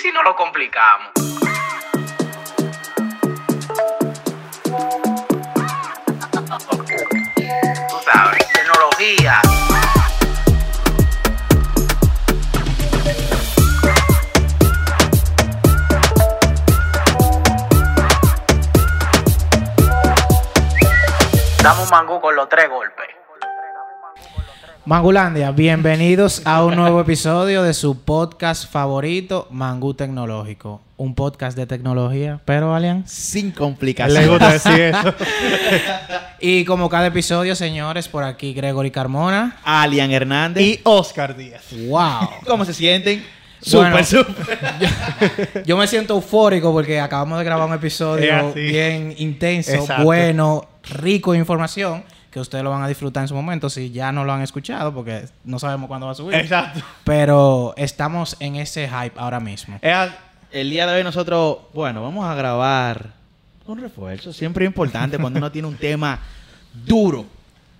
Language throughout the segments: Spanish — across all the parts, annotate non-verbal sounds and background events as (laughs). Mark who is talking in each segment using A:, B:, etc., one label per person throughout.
A: si no lo complicamos? Tú sabes, tecnología. Damos mangú con los tres golpes.
B: Mangulandia, bienvenidos a un nuevo episodio de su podcast favorito, Mangú Tecnológico. Un podcast de tecnología, pero Alian.
C: Sin
D: Le
C: complicaciones.
D: gusta decir eso. (laughs)
B: Y como cada episodio, señores, por aquí Gregory Carmona.
C: Alian Hernández.
D: y Oscar Díaz.
B: ¡Wow! (laughs)
C: ¿Cómo se sienten?
B: Bueno.
C: Súper, súper.
B: Yo me siento eufórico porque acabamos de grabar un episodio bien intenso,
D: Exacto.
B: bueno, rico en información, que ustedes lo van a disfrutar en su momento si ya no lo han escuchado, porque no sabemos cuándo va a subir.
D: Exacto.
B: Pero estamos en ese hype ahora mismo.
C: El día de hoy nosotros, bueno, vamos a grabar un refuerzo. Siempre es importante cuando uno tiene un tema duro.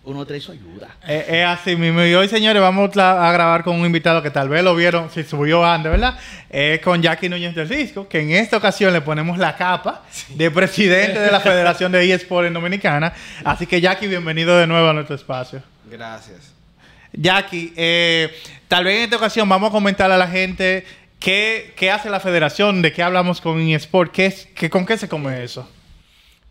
C: Uno trae su ayuda.
D: es- es así mismo. Y hoy, señores, vamos a a grabar con un invitado que tal vez lo vieron, si subió antes, ¿verdad? Es con Jackie Núñez del Cisco, que en esta ocasión le ponemos la capa de presidente de la Federación de eSport en Dominicana. Así que, Jackie, bienvenido de nuevo a nuestro espacio.
E: Gracias.
D: Jackie, eh, tal vez en esta ocasión vamos a comentar a la gente qué, qué hace la federación, de qué hablamos con eSport, qué es, qué, con qué se come eso.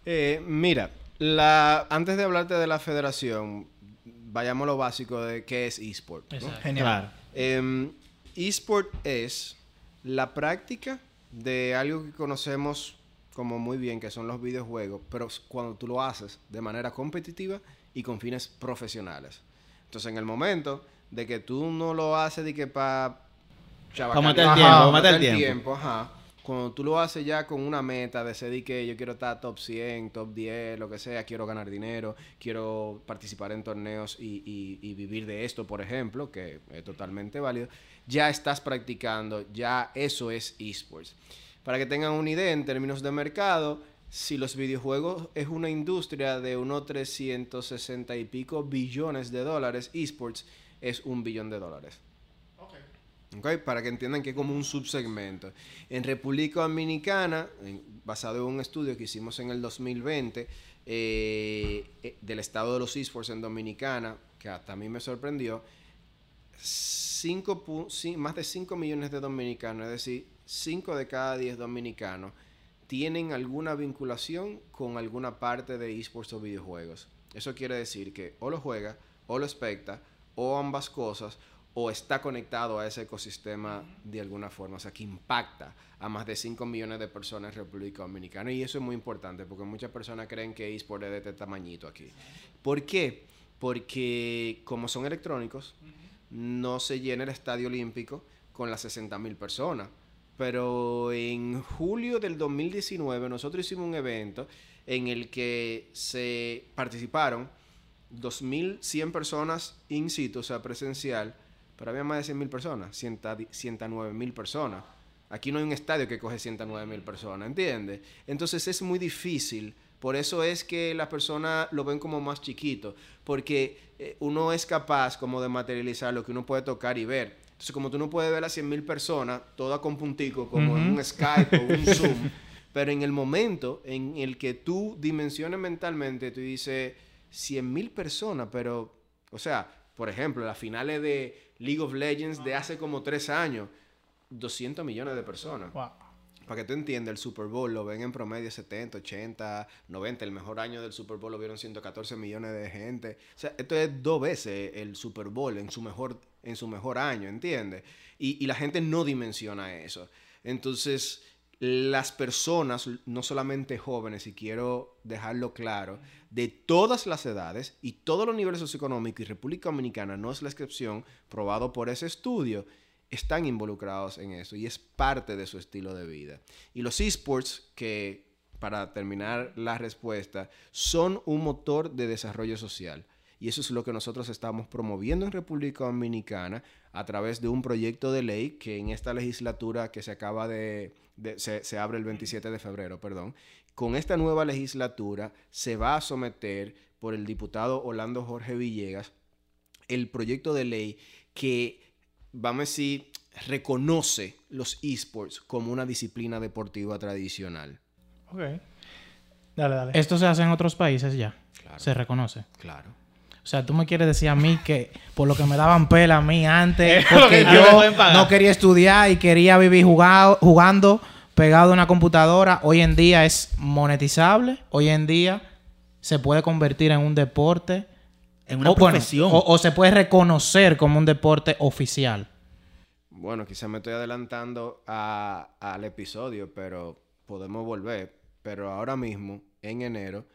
E: Eh, mira, la, antes de hablarte de la federación, vayamos a lo básico de qué es eSport. ¿no?
D: Genial.
C: Claro.
E: Em, eSport es la práctica de algo que conocemos como muy bien, que son los videojuegos, pero cuando tú lo haces de manera competitiva y con fines profesionales. Entonces, en el momento de que tú no lo haces de que para...
C: Pa' matar el tiempo, matar el tiempo.
E: ajá. Cuando tú lo haces ya con una meta de ser de que yo quiero estar top 100, top 10, lo que sea, quiero ganar dinero, quiero participar en torneos y- y vivir de esto, por ejemplo, que es totalmente válido, ya estás practicando, ya eso es esports. Para que tengan una idea en términos de mercado, si los videojuegos es una industria de unos 360 y pico billones de dólares, esports es un billón de dólares. Para que entiendan que es como un subsegmento. En República Dominicana, basado en un estudio que hicimos en el 2020 eh, eh, del estado de los esports en Dominicana, que hasta a mí me sorprendió, cinco más de 5 millones de dominicanos, es decir, 5 de cada 10 dominicanos, tienen alguna vinculación con alguna parte de esports o videojuegos. Eso quiere decir que o lo juega, o lo especta, o ambas cosas, o está conectado a ese ecosistema de alguna forma, o sea, que impacta a más de 5 millones de personas en República Dominicana. Y eso es muy importante porque muchas personas creen que es de este tamañito aquí. ¿Por qué? Porque como son electrónicos, no se llena el estadio olímpico con las 60 mil personas. Pero en julio del 2019 nosotros hicimos un evento en el que se participaron 2.100 personas in situ, o sea, presencial, pero había más de 100.000 personas, 109.000 personas. Aquí no hay un estadio que coge 109.000 personas, ¿entiendes? Entonces es muy difícil. Por eso es que las personas lo ven como más chiquito, porque eh, uno es capaz como de materializar lo que uno puede tocar y ver. Entonces, como tú no puedes ver a 100.000 personas, toda con puntico, como en un Skype o un (laughs) Zoom, pero en el momento en el que tú dimensiones mentalmente, tú dices 100.000 personas, pero, o sea, por ejemplo, las finales de League of Legends de hace como tres años, 200 millones de personas.
D: Wow.
E: Para que tú entiendas, el Super Bowl lo ven en promedio 70, 80, 90. El mejor año del Super Bowl lo vieron 114 millones de gente. O sea, esto es dos veces el Super Bowl en su mejor, en su mejor año, ¿entiendes? Y, y la gente no dimensiona eso. Entonces, las personas, no solamente jóvenes, y quiero dejarlo claro, de todas las edades y todos los niveles socioeconómicos, y República Dominicana no es la excepción, probado por ese estudio, están involucrados en eso y es parte de su estilo de vida. Y los esports, que para terminar la respuesta, son un motor de desarrollo social. Y eso es lo que nosotros estamos promoviendo en República Dominicana a través de un proyecto de ley que en esta legislatura que se acaba de, de- se, se abre el 27 de febrero, perdón, con esta nueva legislatura se va a someter por el diputado Orlando Jorge Villegas el proyecto de ley que, vamos a decir, reconoce los esports como una disciplina deportiva tradicional.
D: Ok. Dale, dale.
B: Esto se hace en otros países ya.
E: Claro.
B: Se reconoce.
E: Claro.
B: O sea, tú me quieres decir a mí que por lo que me daban pela a mí antes, porque yo no quería estudiar y quería vivir jugado- jugando pegado a una computadora, hoy en día es monetizable, hoy en día se puede convertir en un deporte.
C: En una
B: o, bueno,
C: profesión.
B: o, o se puede reconocer como un deporte oficial.
E: Bueno, quizá me estoy adelantando a- al episodio, pero podemos volver. Pero ahora mismo, en enero,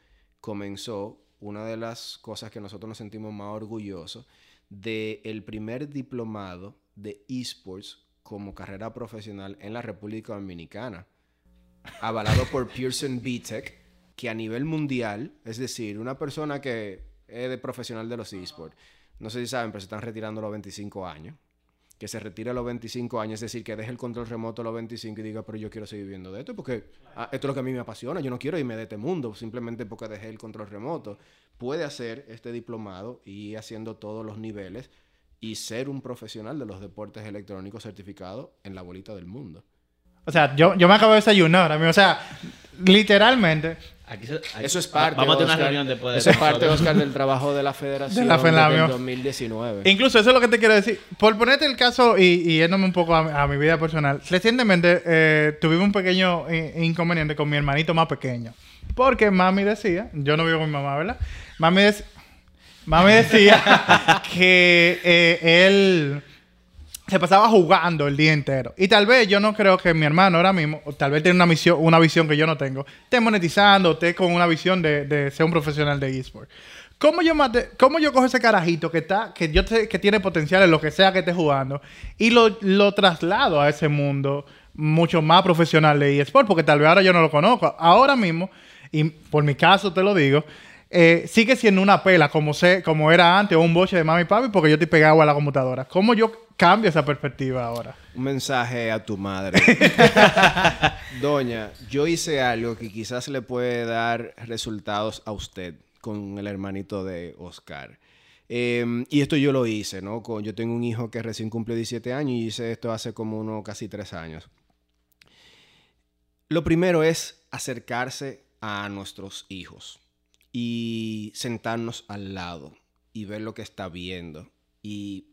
E: comenzó una de las cosas que nosotros nos sentimos más orgullosos de el primer diplomado de esports como carrera profesional en la República Dominicana, avalado por Pearson BTEC, que a nivel mundial, es decir, una persona que es de profesional de los esports, no sé si saben, pero se están retirando los 25 años que se retire a los 25 años, es decir, que deje el control remoto a los 25 y diga, pero yo quiero seguir viviendo de esto porque ah, esto es lo que a mí me apasiona, yo no quiero irme de este mundo simplemente porque dejé el control remoto. Puede hacer este diplomado y ir haciendo todos los niveles y ser un profesional de los deportes electrónicos certificado en la bolita del mundo.
D: O sea, yo, yo me acabo de desayunar ahora mismo. O sea, literalmente,
C: Aquí se- aquí-
E: Eso es parte,
C: Vamos a tener una reunión después de
E: Eso es parte. Oscar, del trabajo de la federación
D: De la FENAMIO.
E: desde el 2019.
D: incluso eso es lo que te quiero decir. Por ponerte el caso y, y yéndome un poco a, mi- a mi vida personal, recientemente eh, tuvimos un pequeño inconveniente con mi hermanito más pequeño. Porque mami decía, yo no vivo con mi mamá, ¿verdad? Mami, dec- mami decía (laughs) que eh, él se pasaba jugando el día entero. Y tal vez yo no creo que mi hermano ahora mismo, tal vez tiene una, misión, una visión que yo no tengo, esté monetizando, esté con una visión de, de ser un profesional de eSport. ¿Cómo yo, ¿Cómo yo cojo ese carajito que está, que yo sé que tiene potencial en lo que sea que esté jugando y lo, lo traslado a ese mundo mucho más profesional de eSport? Porque tal vez ahora yo no lo conozco. Ahora mismo, y por mi caso te lo digo, eh, sigue siendo una pela como, sé, como era antes o un boche de mami y papi porque yo estoy pegado a la computadora. ¿Cómo yo cambio esa perspectiva ahora?
E: Un mensaje a tu madre. (laughs) Doña, yo hice algo que quizás le puede dar resultados a usted con el hermanito de Oscar. Eh, y esto yo lo hice, ¿no? Con- yo tengo un hijo que recién cumplió 17 años y hice esto hace como unos casi 3 años. Lo primero es acercarse a nuestros hijos y sentarnos al lado y ver lo que está viendo y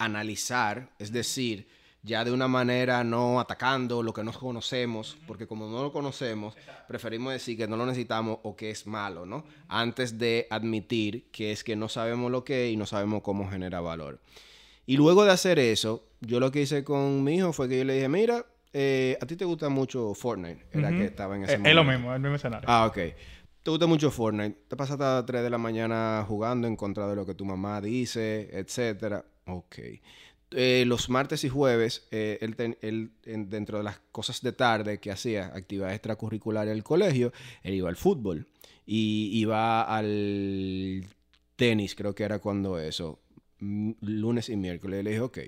E: analizar, es decir, ya de una manera no atacando lo que no conocemos, porque como no lo conocemos, preferimos decir que no lo necesitamos o que es malo, ¿no? Antes de admitir que es que no sabemos lo que es y no sabemos cómo genera valor. Y luego de hacer eso, yo lo que hice con mi hijo fue que yo le dije, mira, eh, a ti te gusta mucho Fortnite, era
D: Ujú.
E: que estaba en ese
D: Eh,
E: momento.
D: es lo mismo, el mismo escenario.
E: Ah, ok. ¿Te gusta mucho Fortnite? ¿Te pasaste a las 3 de la mañana jugando en contra de lo que tu mamá dice, etcétera? Ok. Eh, los martes y jueves, eh, él, dentro de las cosas de tarde que hacía, actividades extracurriculares del colegio, él iba al fútbol. Y iba al tenis, creo que era cuando eso, m- lunes y miércoles. Y le dije, ok,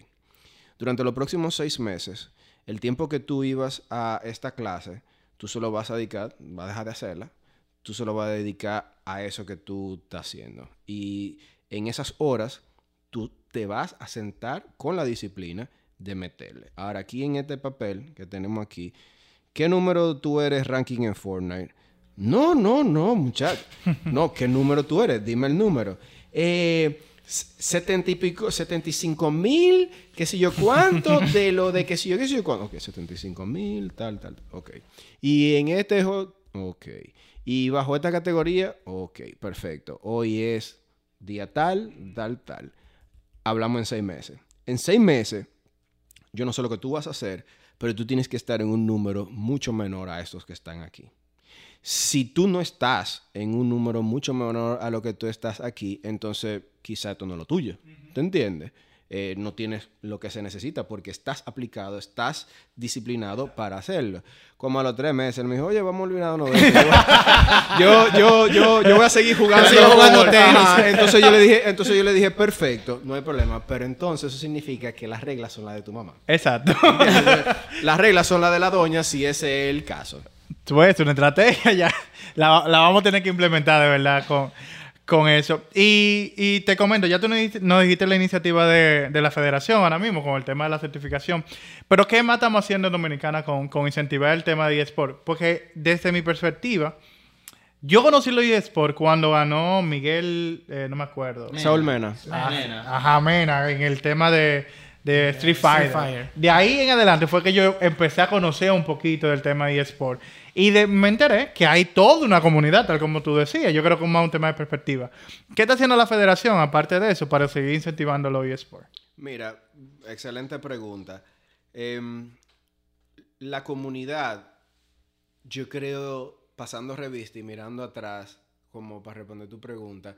E: durante los próximos seis meses, el tiempo que tú ibas a esta clase, tú solo vas a dedicar, vas a dejar de hacerla, tú solo vas a dedicar a eso que tú estás haciendo. Y en esas horas, tú te vas a sentar con la disciplina de meterle. Ahora, aquí en este papel que tenemos aquí, ¿qué número tú eres ranking en Fortnite? No, no, no, muchacho. (laughs) No, ¿qué número tú eres? Dime el número. Eh, s- 70 y pico, 75 mil, qué sé yo cuánto, (laughs) de lo de qué sé yo, qué sé yo cuánto. Ok, 75 mil, tal, tal, ok. Y en este ok. Y bajo esta categoría, ok, perfecto. Hoy es día tal, tal, tal. Hablamos en seis meses. En seis meses, yo no sé lo que tú vas a hacer, pero tú tienes que estar en un número mucho menor a estos que están aquí. Si tú no estás en un número mucho menor a lo que tú estás aquí, entonces quizá esto no es lo tuyo. ¿Te entiendes? Eh, no tienes lo que se necesita porque estás aplicado, estás disciplinado para hacerlo. Como a los tres meses, él me dijo, oye, vamos a olvidarnos (laughs) de esto. Yo, yo, yo, yo voy a seguir jugando,
B: Sigo jugando tenis.
E: Entonces yo le dije, entonces yo le dije, perfecto, no hay problema. Pero entonces eso significa que las reglas son las de tu mamá.
D: Exacto. (laughs)
E: Las reglas son las de la doña si ese es el caso.
D: Pues una estrategia ya. La, la vamos a tener que implementar de verdad con, con eso. Y, y te comento, ya tú nos dijiste, nos dijiste la iniciativa de, de la federación ahora mismo con el tema de la certificación. Pero ¿qué más estamos haciendo en Dominicana con, con incentivar el tema de eSport? Porque desde mi perspectiva, yo conocí los eSport cuando ganó Miguel, eh, no me acuerdo.
E: Saúl Mena.
D: Ah,
C: Mena.
D: Ajá, Mena, en el tema de, de Street Fighter.
B: Fighter.
D: De ahí en adelante fue que yo empecé a conocer un poquito del tema de eSport. Y me enteré que hay toda una comunidad, tal como tú decías. Yo creo que es más un tema de perspectiva. ¿Qué está haciendo la federación, aparte de eso, para seguir incentivando los eSport?
E: Mira, excelente pregunta. Em, la comunidad, yo creo, pasando revista y mirando atrás, como para responder tu pregunta,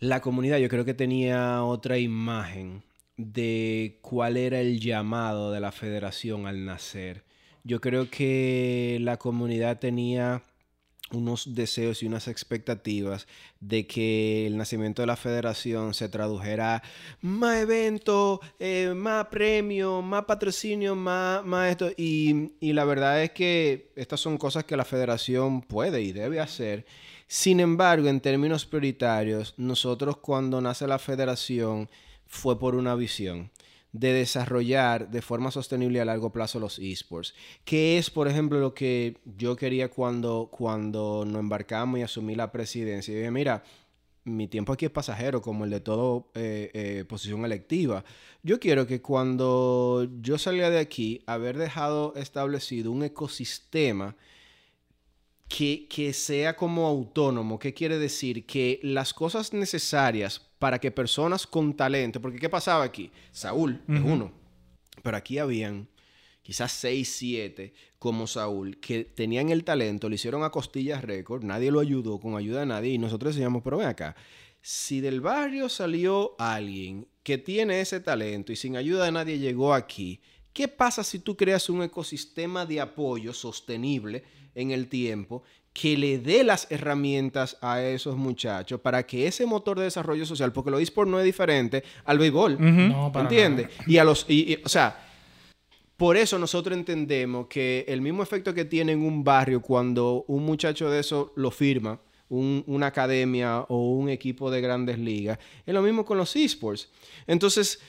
E: la comunidad yo creo que tenía otra imagen de cuál era el llamado de la federación al nacer. Yo creo que la comunidad tenía unos deseos y unas expectativas de que el nacimiento de la federación se tradujera más eventos, eh, más premios, más patrocinio, más, más esto. Y, y la verdad es que estas son cosas que la federación puede y debe hacer. Sin embargo, en términos prioritarios, nosotros cuando nace la federación fue por una visión de desarrollar de forma sostenible a largo plazo los esports. Que es, por ejemplo, lo que yo quería cuando, cuando nos embarcamos y asumí la presidencia. Y dije, mira, mi tiempo aquí es pasajero, como el de todo eh, eh, posición electiva. Yo quiero que cuando yo salga de aquí, haber dejado establecido un ecosistema que, que sea como autónomo. ¿Qué quiere decir? Que las cosas necesarias para que personas con talento, porque ¿qué pasaba aquí? Saúl es uno, pero aquí habían quizás seis, siete como Saúl, que tenían el talento, le hicieron a costillas récord, nadie lo ayudó con ayuda de nadie y nosotros decíamos, pero ven acá, si del barrio salió alguien que tiene ese talento y sin ayuda de nadie llegó aquí, ¿qué pasa si tú creas un ecosistema de apoyo sostenible en el tiempo que le dé las herramientas a esos muchachos para que ese motor de desarrollo social, porque lo eSport no es diferente al béisbol,
B: No, para
E: ¿entiendes? Y a los, y- y- o sea, por eso nosotros entendemos que el mismo efecto que tiene en un barrio cuando un muchacho de eso lo firma, un- una academia o un equipo de grandes ligas, es lo mismo con los esports. Entonces,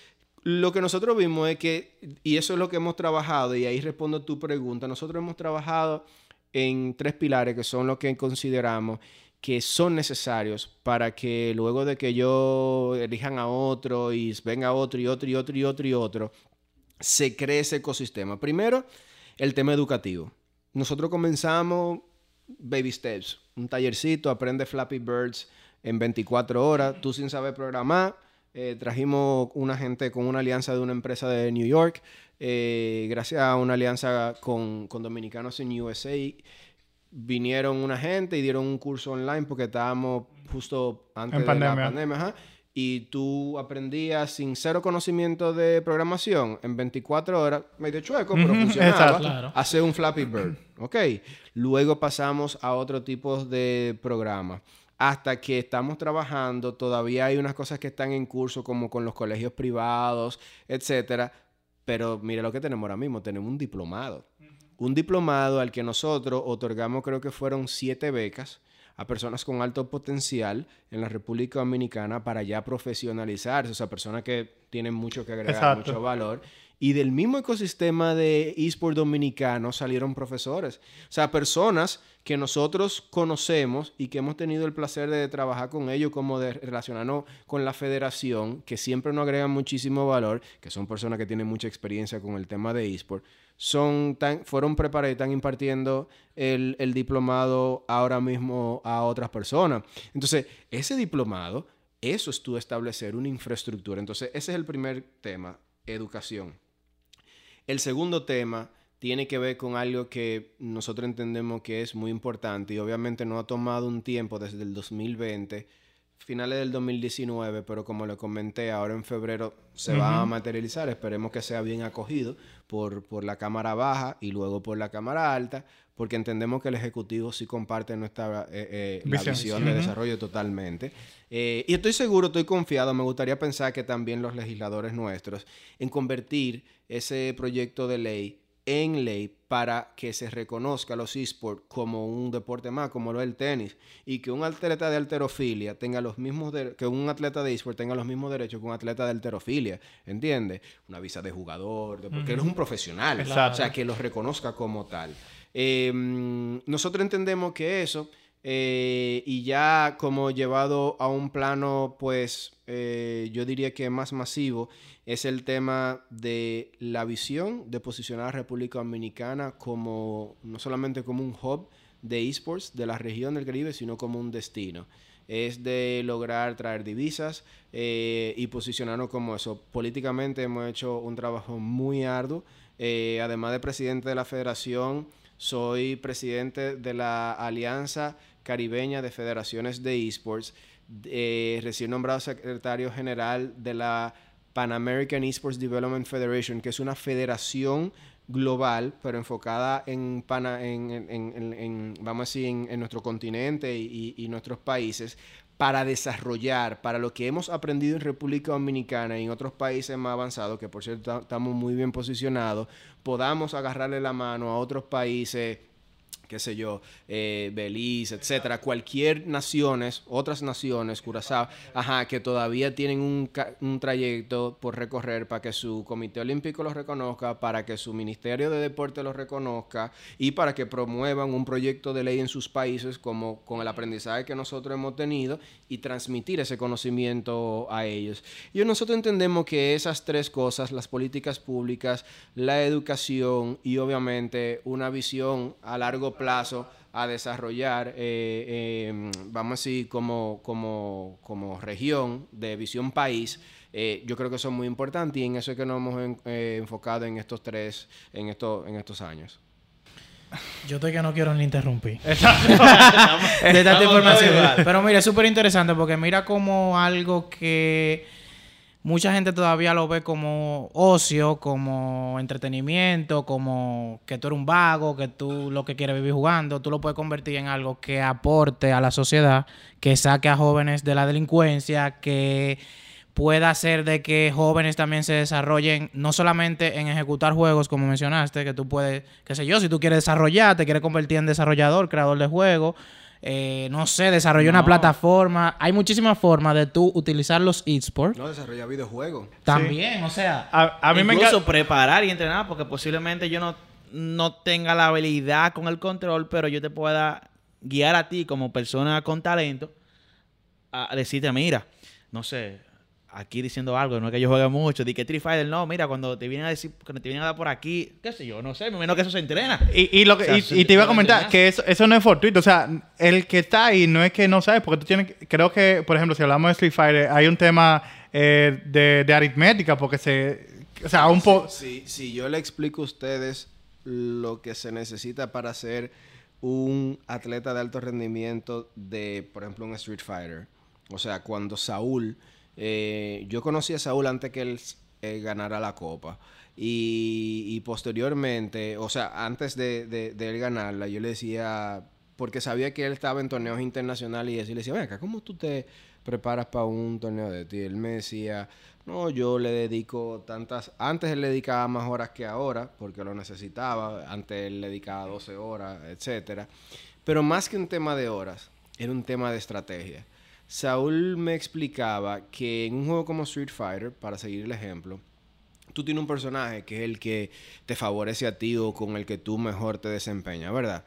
E: lo que nosotros vimos es que, y eso es lo que hemos trabajado, y ahí respondo tu pregunta, nosotros hemos trabajado en tres pilares que son los que consideramos que son necesarios para que luego de que yo elijan a otro y venga otro y otro y otro y otro y otro, se cree ese ecosistema. Primero, el tema educativo. Nosotros comenzamos baby steps, un tallercito, aprende Flappy Birds en 24 horas, tú sin saber programar. Eh, trajimos una gente con una alianza de una empresa de New York, eh, gracias a una alianza con, con dominicanos en USA. Vinieron una gente y dieron un curso online porque estábamos justo antes
D: En
E: de
D: pandemia.
E: la pandemia. ajá. Y tú aprendías sin cero conocimiento de programación en 24 horas, medio chueco, pero funcionaba.
D: exacto.
B: Claro.
E: Hacer un Flappy Bird. Ok. Luego pasamos a otro tipo de programa. Hasta que estamos trabajando, todavía hay unas cosas que están en curso, como con los colegios privados, etcétera. Pero mire lo que tenemos ahora mismo: tenemos un diplomado. Un diplomado al que nosotros otorgamos, creo que fueron siete becas a personas con alto potencial en la República Dominicana para ya profesionalizarse, o sea, personas que tienen mucho que agregar,
D: Exacto.
E: mucho valor. Y del mismo ecosistema de eSport dominicano salieron profesores. O sea, personas que nosotros conocemos y que hemos tenido el placer de trabajar con ellos, como de relacionarnos con la federación, que siempre nos agregan muchísimo valor, que son personas que tienen mucha experiencia con el tema de eSport, son fueron preparados y están impartiendo el, el diplomado ahora mismo a otras personas. Entonces, ese diplomado, eso es tú establecer una infraestructura. Entonces, ese es el primer tema, educación. El segundo tema tiene que ver con algo que nosotros entendemos que es muy importante y obviamente no ha tomado un tiempo desde el 2020, finales del 2019, pero como le comenté, ahora en febrero se va a materializar. Esperemos que sea bien acogido por, por la Cámara Baja y luego por la Cámara Alta, porque entendemos que el Ejecutivo sí comparte nuestra eh, eh, la
D: Visión.
E: de desarrollo totalmente. Eh, y estoy seguro, estoy confiado, me gustaría pensar que también los legisladores nuestros, en convertir ese proyecto de ley en ley para que se reconozca los esports como un deporte más, como lo es el tenis, y que un atleta de alterofilia tenga los mismos que un atleta de esports tenga los mismos derechos que un atleta de alterofilia, ¿entiendes? Una visa de jugador, de- porque eres un profesional,
D: Exacto.
E: o sea, que los reconozca como tal. Eh, mm, nosotros entendemos que eso, eh, y ya como llevado a un plano, pues eh, yo diría que más masivo, es el tema de la visión de posicionar a República Dominicana como, no solamente como un hub de esports de la región del Caribe, sino como un destino. Es de lograr traer divisas eh, y posicionarnos como eso. Políticamente hemos hecho un trabajo muy arduo. Además de presidente de la federación, soy presidente de la Alianza Caribeña de Federaciones de Esports, eh, recién nombrado secretario general de la Pan American Esports Development Federation, que es una federación global, pero enfocada en, pana- en, en- en- vamos a decir, en, nuestro continente y, y- nuestros países, para desarrollar, para lo que hemos aprendido en República Dominicana y en otros países más avanzados, que por cierto ta- estamos muy bien posicionados, podamos agarrarle la mano a otros países qué sé yo, eh, Belice, etcétera, cualquier naciones, otras naciones, Curazao, ajá, que todavía tienen un, un trayecto por recorrer para que su Comité Olímpico los reconozca, para que su Ministerio de Deporte los reconozca y para que promuevan un proyecto de ley en sus países como con el aprendizaje que nosotros hemos tenido y transmitir ese conocimiento a ellos. Y nosotros entendemos que esas tres cosas, las políticas públicas, la educación y obviamente una visión a largo plazo a desarrollar, eh, eh, vamos a decir, como, como, como región de visión país, eh, yo creo que son muy importantes y en eso es que nos hemos eh, enfocado en estos tres, en, estos en estos años.
B: Yo estoy que no quiero ni interrumpir.
D: Exacto. (laughs)
B: de tanta información. Pero mira, es súper interesante porque mira como algo que mucha gente todavía lo ve como ocio, como entretenimiento, como que tú eres un vago, que tú lo que quieres vivir jugando, tú lo puedes convertir en algo que aporte a la sociedad, que saque a jóvenes de la delincuencia, que pueda hacer de que jóvenes también se desarrollen, no solamente en ejecutar juegos, como mencionaste, que tú puedes, qué sé yo, si tú quieres desarrollar, te quieres convertir en desarrollador, creador de juegos, eh, no sé, desarrollar una plataforma. Hay muchísimas formas de tú utilizar los esports.
E: No desarrolla videojuegos.
B: También, o sea,
D: A, a mí me
C: Incluso
D: encanta.
C: preparar y entrenar, porque posiblemente yo no, no tenga la habilidad con el control, pero yo te pueda guiar a ti como persona con talento a a decirte, mira, no sé, aquí diciendo algo, no es que yo juegue mucho, di que Street Fighter, no, mira, cuando te vienen a decir, cuando te vienen a dar por aquí, qué sé yo, no sé, me imagino que eso se entrena.
D: Y, y lo que,
C: O sea,
D: y-
C: se-
D: y te iba a comentar que eso, eso no es fortuito. O sea, el que está ahí no es que no sabe, porque tú tienes. Creo que, por ejemplo, si hablamos de Street Fighter, hay un tema eh, de, de aritmética, porque se. O sea, un poco.
E: Si, si yo le explico a ustedes lo que se necesita para ser un atleta de alto rendimiento de, por ejemplo, un Street Fighter. O sea, cuando Saúl, eh, yo conocí a Saúl antes que él eh, ganara la copa. Y, y posteriormente, o sea, antes de, él ganarla, yo le decía, porque sabía que él estaba en torneos internacionales y eso, y le decía, ven ¿cómo tú te preparas para un torneo de ti? Él me decía, no, yo le dedico tantas, antes él le dedicaba más horas que ahora, porque lo necesitaba, antes él le dedicaba 12 horas, etcétera. Pero más que un tema de horas, era un tema de estrategia. Saúl me explicaba que en un juego como Street Fighter, para seguir el ejemplo, tú tienes un personaje que es el que te favorece a ti o con el que tú mejor te desempeñas, ¿verdad?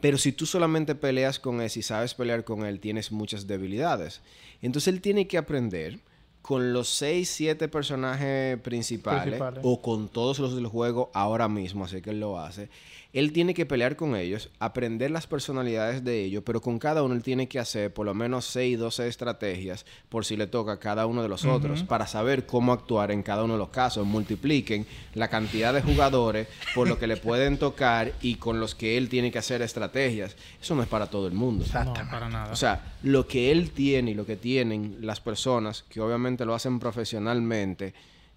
E: Pero si tú solamente peleas con él, si sabes pelear con él, tienes muchas debilidades. Entonces él tiene que aprender con los 6, 7 personajes principales,
D: Principales.
E: o con todos los del juego ahora mismo, así que él lo hace. Él tiene que pelear con ellos, aprender las personalidades de ellos, pero con cada uno él tiene que hacer por lo menos 6, 12 estrategias por si le toca a cada uno de los otros, para saber cómo actuar en cada uno de los casos. Multipliquen la cantidad de jugadores por lo que le pueden tocar y con los que él tiene que hacer estrategias. Eso no es para todo el mundo.
B: no, para nada.
E: O sea, lo que él tiene y lo que tienen las personas que obviamente lo hacen profesionalmente,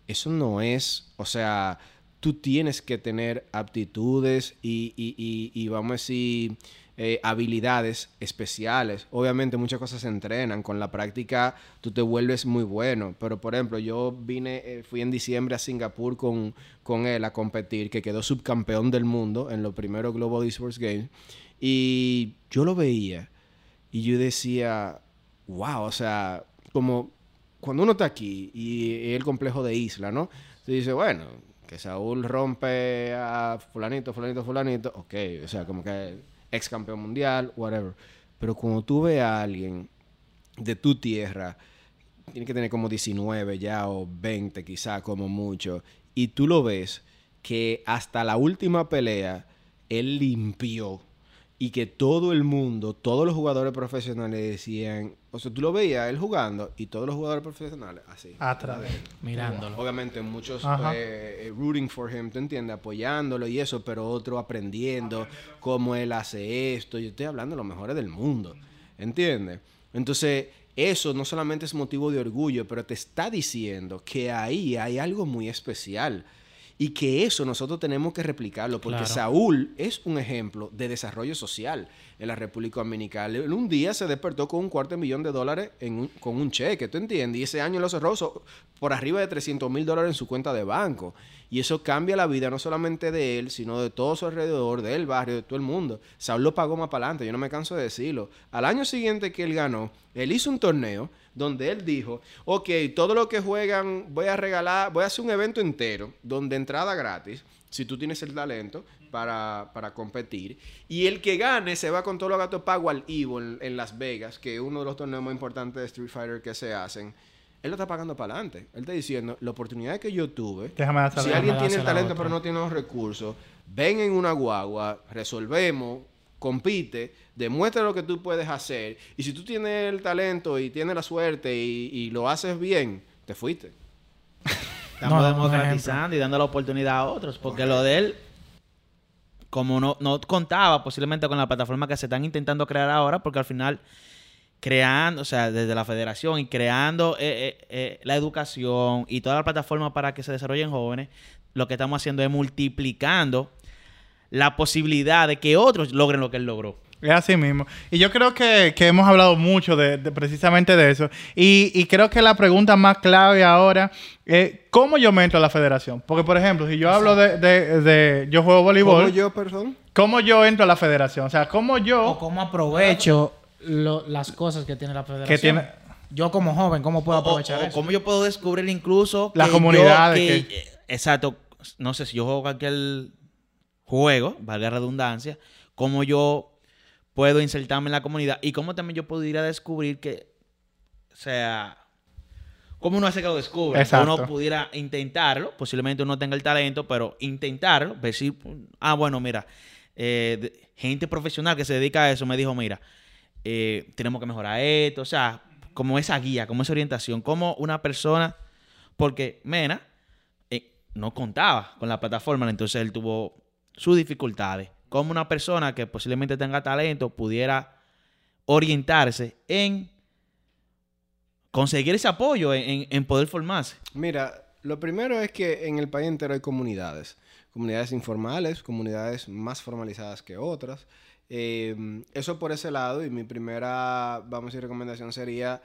E: eso no es, o sea, tú tienes que tener aptitudes y, y- y- y vamos a decir, eh, habilidades especiales. Obviamente muchas cosas se entrenan. Con la práctica tú te vuelves muy bueno. Pero, por ejemplo, yo vine, eh, fui en diciembre a Singapur con, con él a competir, que quedó subcampeón del mundo en los primeros Global Esports Games. Y yo lo veía y yo decía, wow, o sea, como cuando uno está aquí y el complejo de isla, ¿no? Tú dices, bueno, que Saúl rompe a fulanito, fulanito, fulanito, ok, o sea, como que ex campeón mundial, whatever. Pero cuando tú ves a alguien de tu tierra, tiene que tener como 19 ya o 20 quizá como mucho, y tú lo ves que hasta la última pelea él limpió y que todo el mundo, todos los jugadores profesionales decían, o sea, tú lo veías él jugando y todos los jugadores profesionales así.
D: Atrás de él.
B: Mirándolo.
E: Obviamente muchos eh, eh, rooting for him, ¿tú entiendes? Apoyándolo y eso, pero otro aprendiendo cómo él hace esto. Yo estoy hablando de los mejores del mundo, ¿entiendes? Entonces, eso no solamente es motivo de orgullo, pero te está diciendo que ahí hay algo muy especial. Y que eso nosotros tenemos que replicarlo, porque
B: Claro.
E: Saúl es un ejemplo de desarrollo social en la República Dominicana. Un día se despertó con un cuarto de millón de dólares en un- con un cheque, ¿tú entiendes? Y ese año lo cerró por arriba de 300 mil dólares en su cuenta de banco. Y eso cambia la vida no solamente de él, sino de todo su alrededor, del barrio, de todo el mundo. Saúl lo pagó más para adelante, yo no me canso de decirlo. Al año siguiente que él ganó, él hizo un torneo donde él dijo, ok, todo lo que juegan voy a regalar, voy a hacer un evento entero, donde entrada gratis, si tú tienes el talento para, para competir. Y el que gane se va con todos los gatos pagos al Evo en, en Las Vegas, que es uno de los torneos más importantes de Street Fighter que se hacen. Él lo está pagando para adelante. Él está diciendo, la oportunidad que yo tuve,
D: Déjame
E: si alguien tiene el talento pero no tiene los recursos, ven en una guagua, resolvemos, compite, demuestra lo que tú puedes hacer. Y si tú tienes el talento y tienes la suerte y, y lo haces bien, te fuiste. (laughs)
C: Estamos
B: No,
C: democratizando y dando la oportunidad a otros. Porque lo de él, como no, no contaba posiblemente con la plataforma que se están intentando crear ahora, porque al final creando, o sea, desde la federación y creando eh, eh, eh, la educación y toda la plataforma para que se desarrollen jóvenes, lo que estamos haciendo es multiplicando la posibilidad de que otros logren lo que él logró.
D: Es así mismo. Y yo creo que, que hemos hablado mucho de, de precisamente de eso. Y, y creo que la pregunta más clave ahora es cómo yo me entro a la federación. Porque, por ejemplo, si yo hablo de, de- de- yo juego voleibol,
E: ¿Cómo yo, perdón?
D: ¿cómo yo entro a la federación? O sea, ¿cómo
B: O
D: yo...
B: cómo aprovecho lo- las cosas que tiene la federación.
D: Que tiene-
B: Yo como joven, ¿cómo puedo
C: O-
B: aprovechar
C: o
B: eso?
C: cómo yo puedo descubrir incluso
D: Las
C: que yo-
D: comunidades
C: que-
D: que-
C: exacto no sé si yo juego cualquier juego valga la redundancia cómo yo puedo insertarme en la comunidad y cómo también yo puedo ir a descubrir que o sea cómo uno hace que lo descubra
D: Exacto.
C: uno pudiera intentarlo posiblemente uno tenga el talento pero intentarlo ver si ah bueno mira eh, gente profesional que se dedica a eso me dijo mira eh, tenemos que mejorar esto, o sea, como esa guía, como esa orientación, como una persona, porque Mena eh, no contaba con la plataforma, entonces él tuvo sus dificultades, como una persona que posiblemente tenga talento pudiera orientarse en conseguir ese apoyo, en, en- poder formarse.
E: Mira, lo primero es que en el país entero hay comunidades. Comunidades informales, comunidades más formalizadas que otras. Eh, eso por ese lado. Y mi primera, vamos a decir, recomendación sería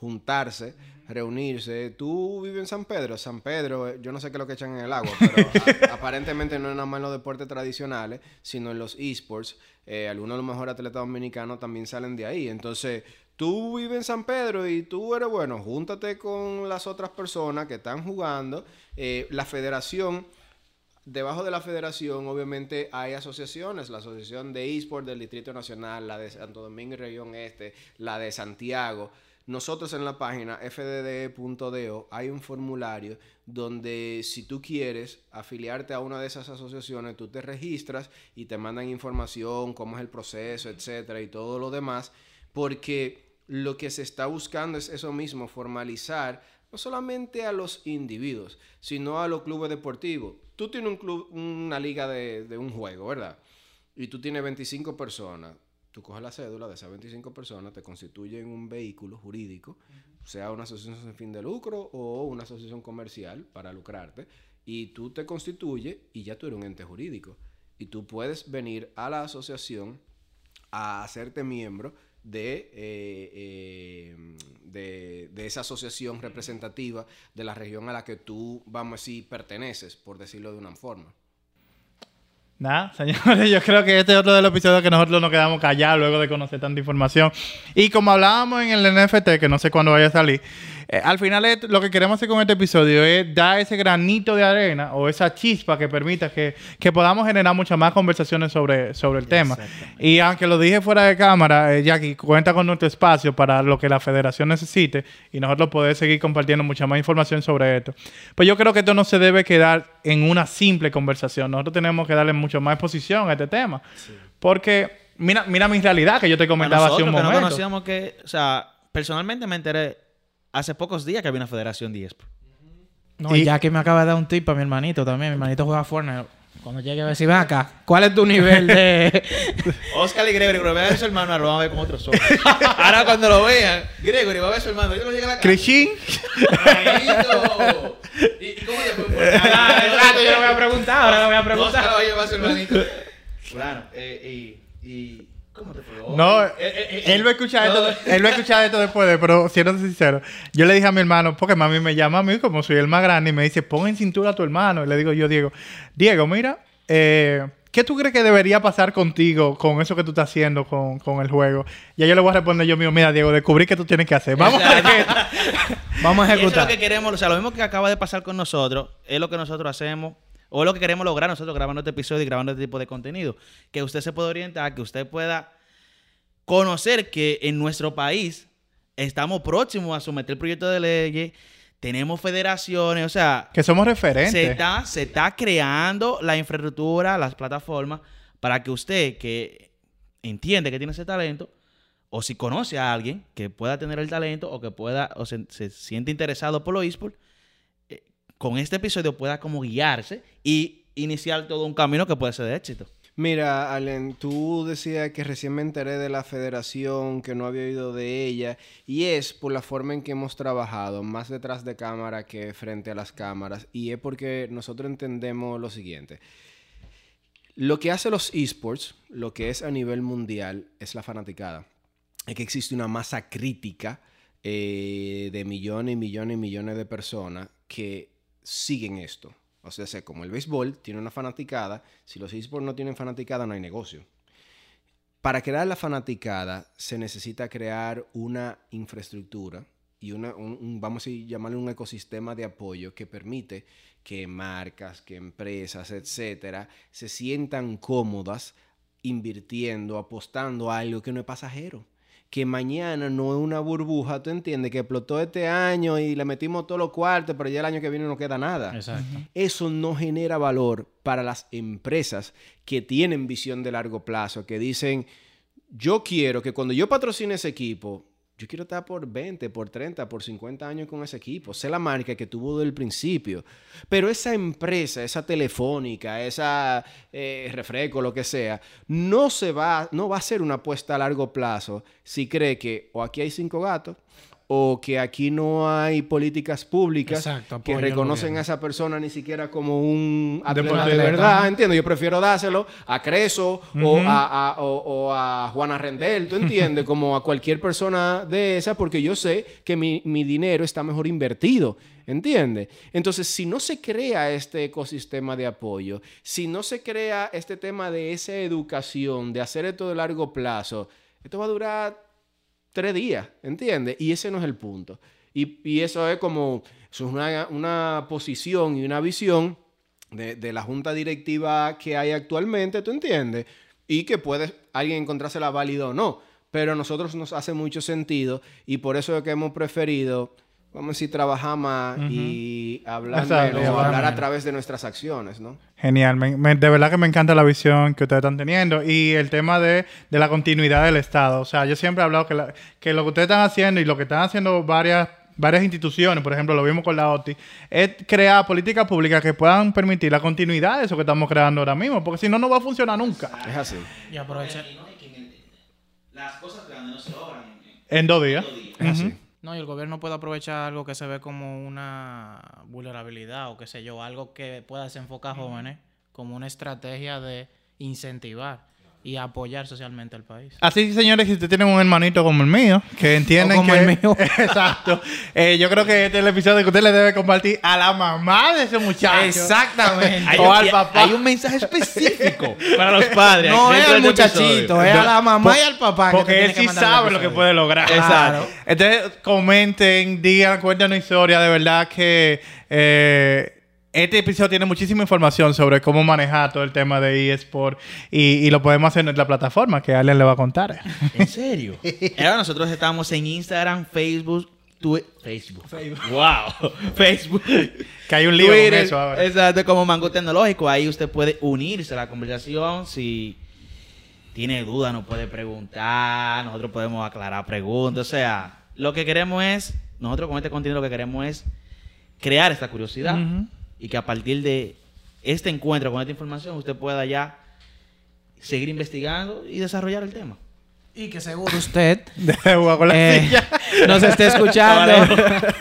E: juntarse, reunirse. Tú vives en San Pedro. San Pedro, eh, yo no sé qué es lo que echan en el agua, pero (laughs) a- aparentemente no es nada más en los deportes tradicionales, sino en los esports. Eh, algunos de los mejores atletas dominicanos también salen de ahí. Entonces, tú vives en San Pedro y tú eres bueno, júntate con las otras personas que están jugando. Eh, la federación, debajo de la federación, obviamente hay asociaciones, la asociación de eSport del Distrito Nacional, la de Santo Domingo y Región Este, la de Santiago. Nosotros en la página fdd.do hay un formulario donde si tú quieres afiliarte a una de esas asociaciones, tú te registras y te mandan información, cómo es el proceso, etcétera, y todo lo demás, porque lo que se está buscando es eso mismo, formalizar no solamente a los individuos, sino a los clubes deportivos. Tú tienes un club, una liga de, de un juego, ¿verdad? Y tú tienes 25 personas. Tú coges la cédula de esas 25 personas, te constituyen un vehículo jurídico, sea una asociación sin fin de lucro o una asociación comercial para lucrarte, Y tú te constituyes y ya tú eres un ente jurídico. Y tú puedes venir a la asociación a hacerte miembro de, eh, eh, de, de esa asociación representativa de la región a la que tú, vamos a decir, perteneces, por decirlo de una forma.
D: Nada, (laughs) señores, yo creo que este es otro de los episodios que nosotros nos quedamos callados luego de conocer tanta información. Y como hablábamos en el NFT, que no sé cuándo vaya a salir, eh, al final es- lo que queremos hacer con este episodio es dar ese granito de arena o esa chispa que permita que, que podamos generar muchas más conversaciones sobre, sobre el tema. Y aunque lo dije fuera de cámara, eh, Jackie, cuenta con nuestro espacio para lo que la federación necesite y nosotros poder seguir compartiendo mucha más información sobre esto. Pues yo creo que esto no se debe quedar en una simple conversación. Nosotros tenemos que darle mucho más exposición a este tema. Porque mira, mira mi realidad que yo te comentaba hace un
C: que no
D: momento.
C: conocíamos que, o sea, personalmente me enteré hace pocos días que había una federación de eSports.
B: No,
D: Y-
B: y ya que me acaba de dar un tip a mi hermanito también. Mi hermanito juega Fortnite. Cuando llegue a ver si ven acá, ¿cuál es tu nivel de. (laughs)
C: Oscar y Gregory, pero vean a su hermano, ahora lo van a ver con otros ojos. (laughs) ahora cuando lo vean, Gregory va a ver a su hermano, ahorita no llega a la casa.
D: Crishin,
C: Hermanito. ¿Y, y cómo le fue? (laughs)
B: Ah, exacto, yo le voy a preguntar, ahora le voy a preguntar.
C: Oscar va a llevar a su hermanito. Claro, eh, y, y... ¿Cómo te fue?
D: No,
C: Eh, eh, eh,
D: él va a escuchar
C: no,
D: esto, él va a escuchar esto después, de, pero siendo sincero, yo le dije a mi hermano, porque mami me llama a mí como soy el más grande y me dice, pon en cintura a tu hermano. Y le digo yo, Diego, Diego, mira, eh, ¿qué tú crees que debería pasar contigo con eso que tú estás haciendo con, con el juego? Y yo le voy a responder yo mío, mira, Diego, descubrí que tú tienes que hacer. Vamos a
B: Vamos (laughs) a
C: Y eso es
B: ejecutar.
C: lo que queremos, o sea, lo mismo que acaba de pasar con nosotros, es lo que nosotros hacemos, o lo que queremos lograr nosotros grabando este episodio y grabando este tipo de contenido. Que usted se pueda orientar, que usted pueda conocer que en nuestro país estamos próximos a someter proyectos de ley, tenemos federaciones, o sea,
D: que somos referentes.
C: se está, se está creando la infraestructura, las plataformas, para que usted que entiende que tiene ese talento, o si conoce a alguien que pueda tener el talento, o que pueda, o se, se siente interesado por los esports, con este episodio pueda como guiarse y iniciar todo un camino que puede ser de éxito.
E: Mira, Allen, tú decías que recién me enteré de la federación, que no había oído de ella, y es por la forma en que hemos trabajado, más detrás de cámara que frente a las cámaras, y es porque nosotros entendemos lo siguiente. Lo que hace los esports, lo que es a nivel mundial, es la fanaticada. Es que existe una masa crítica eh, de millones y millones y millones de personas que siguen esto. O sea, como el béisbol tiene una fanaticada, si los esports no tienen fanaticada, no hay negocio. Para crear la fanaticada se necesita crear una infraestructura y una, un, un- vamos a llamarle un ecosistema de apoyo que permite que marcas, que empresas, etcétera, se sientan cómodas invirtiendo, apostando a algo que no es pasajero. Que mañana no es una burbuja, tú entiendes, que explotó este año y le metimos todos los cuartos, pero ya el año que viene no queda nada.
B: Exacto.
E: Eso no genera valor para las empresas que tienen visión de largo plazo, que dicen, yo quiero que cuando yo patrocine ese equipo, yo quiero estar por 20, por 30, por 50 años con ese equipo. Sé la marca que tuvo del principio. Pero esa empresa, esa telefónica, esa eh, refresco, lo que sea, no, se va, no va a ser una apuesta a largo plazo si cree que o aquí hay cinco gatos o que aquí no hay políticas públicas
B: Exacto,
E: que reconocen a esa persona ni siquiera como un atleta de verdad, entiendo. Yo prefiero dárselo a Creso o, a, a- o- o a Juana Rendel, ¿tú entiendes? (laughs) como a cualquier persona de esa, porque yo sé que mi, mi dinero está mejor invertido, ¿entiendes? Entonces, si no se crea este ecosistema de apoyo, si no se crea este tema de esa educación, de hacer esto de largo plazo, esto va a durar tres días, ¿entiendes? Y ese no es el punto. Y, y eso es como, eso es una, una posición y una visión de, de la junta directiva que hay actualmente, ¿tú entiendes? Y que puede alguien encontrársela válida o no. Pero a nosotros nos hace mucho sentido y por eso es que hemos preferido, vamos a decir, trabajar más y hablar
D: Exacto,
E: menos,
D: hablar
E: a través de nuestras acciones, ¿no?
D: Genial, me- me- de verdad que me encanta la visión que ustedes están teniendo y el tema de, de la continuidad del Estado. O sea, yo siempre he hablado que, la- que lo que ustedes están haciendo y lo que están haciendo varias, varias instituciones, por ejemplo, lo vimos con la OTI, es crear políticas públicas que puedan permitir la continuidad de eso que estamos creando ahora mismo, porque si no, no va a funcionar nunca.
E: Es así.
B: Y aprovecha.
C: Las cosas grandes no se logran
D: En dos días.
E: Es así.
B: No, y el gobierno puede aprovechar algo que se ve como una vulnerabilidad o qué sé yo, algo que pueda desenfocar a jóvenes como una estrategia de incentivar y apoyar socialmente al país.
D: Así, señores, si ustedes tienen un hermanito como el mío, que entienden
B: O como
D: que...
B: el mío. (laughs)
D: Exacto. Eh, yo creo que este es el episodio que usted le debe compartir a la mamá de ese muchacho.
B: Exactamente.
D: O al papá.
C: hay un mensaje específico para los padres.
B: No es al
C: este
B: muchachito, es a la mamá
D: Po-
B: y al papá. que
D: Porque él
B: que
D: sí sabe lo que puede lograr.
B: Exacto.
D: Entonces, comenten, digan, cuenten una historia. De verdad que eh, este episodio tiene muchísima información sobre cómo manejar todo el tema de eSport y, y lo podemos hacer en nuestra plataforma que Allen le va a contar.
C: ¿En serio? (laughs) Ahora nosotros estamos en Instagram, Facebook, Twitter. Facebook. Wow. (laughs) Facebook.
D: Que hay un con
C: Twitter,
D: eso ahora.
C: Exacto, como Mango Tecnológico. Ahí usted puede unirse a la conversación. Si tiene duda, nos puede preguntar. Nosotros podemos aclarar preguntas. O sea, lo que queremos es, nosotros con este contenido lo que queremos es crear esta curiosidad. Y que a partir de este encuentro con esta información, usted pueda ya seguir investigando y desarrollar el tema.
B: Y que seguro usted (laughs) eh, nos esté escuchando.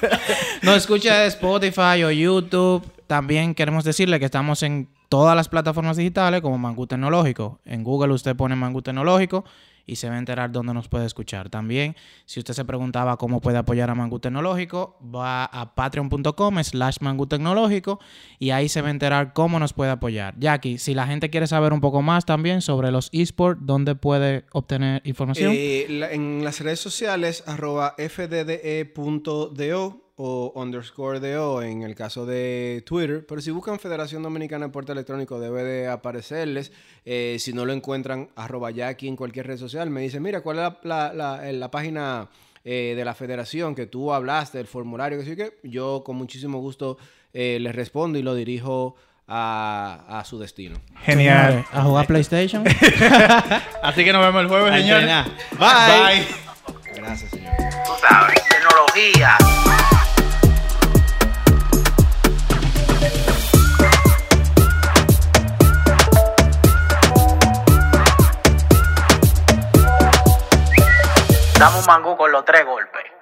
B: (laughs) nos escucha de Spotify o YouTube. También queremos decirle que estamos en todas las plataformas digitales como Mangú Tecnológico. En Google usted pone Mangú Tecnológico y se va a enterar dónde nos puede escuchar. También, si usted se preguntaba cómo puede apoyar a Mangú Tecnológico, va a patreon.com slash Mangú Tecnológico y ahí se va a enterar cómo nos puede apoyar. Jackie, si la gente quiere saber un poco más también sobre los esports, ¿dónde puede obtener información?
E: Eh, en las redes sociales, arroba fdde.do o underscore do en el caso de Twitter. Pero si buscan Federación Dominicana de Puerto Electrónico debe de aparecerles. Eh, si no lo encuentran, arroba ya aquí en cualquier red social. Me dicen, mira, ¿cuál es la, la- la- eh, la página eh, de la federación que tú hablaste, el formulario, que sí que yo con muchísimo gusto eh, les respondo y lo dirijo a, a su destino.
D: Genial.
B: A jugar PlayStation. (laughs)
D: Así que nos vemos el jueves,
C: entrenar. Bye.
D: Bye.
E: Gracias, señor.
A: Tú sabes, tecnología. Dame un mango con los tres golpes.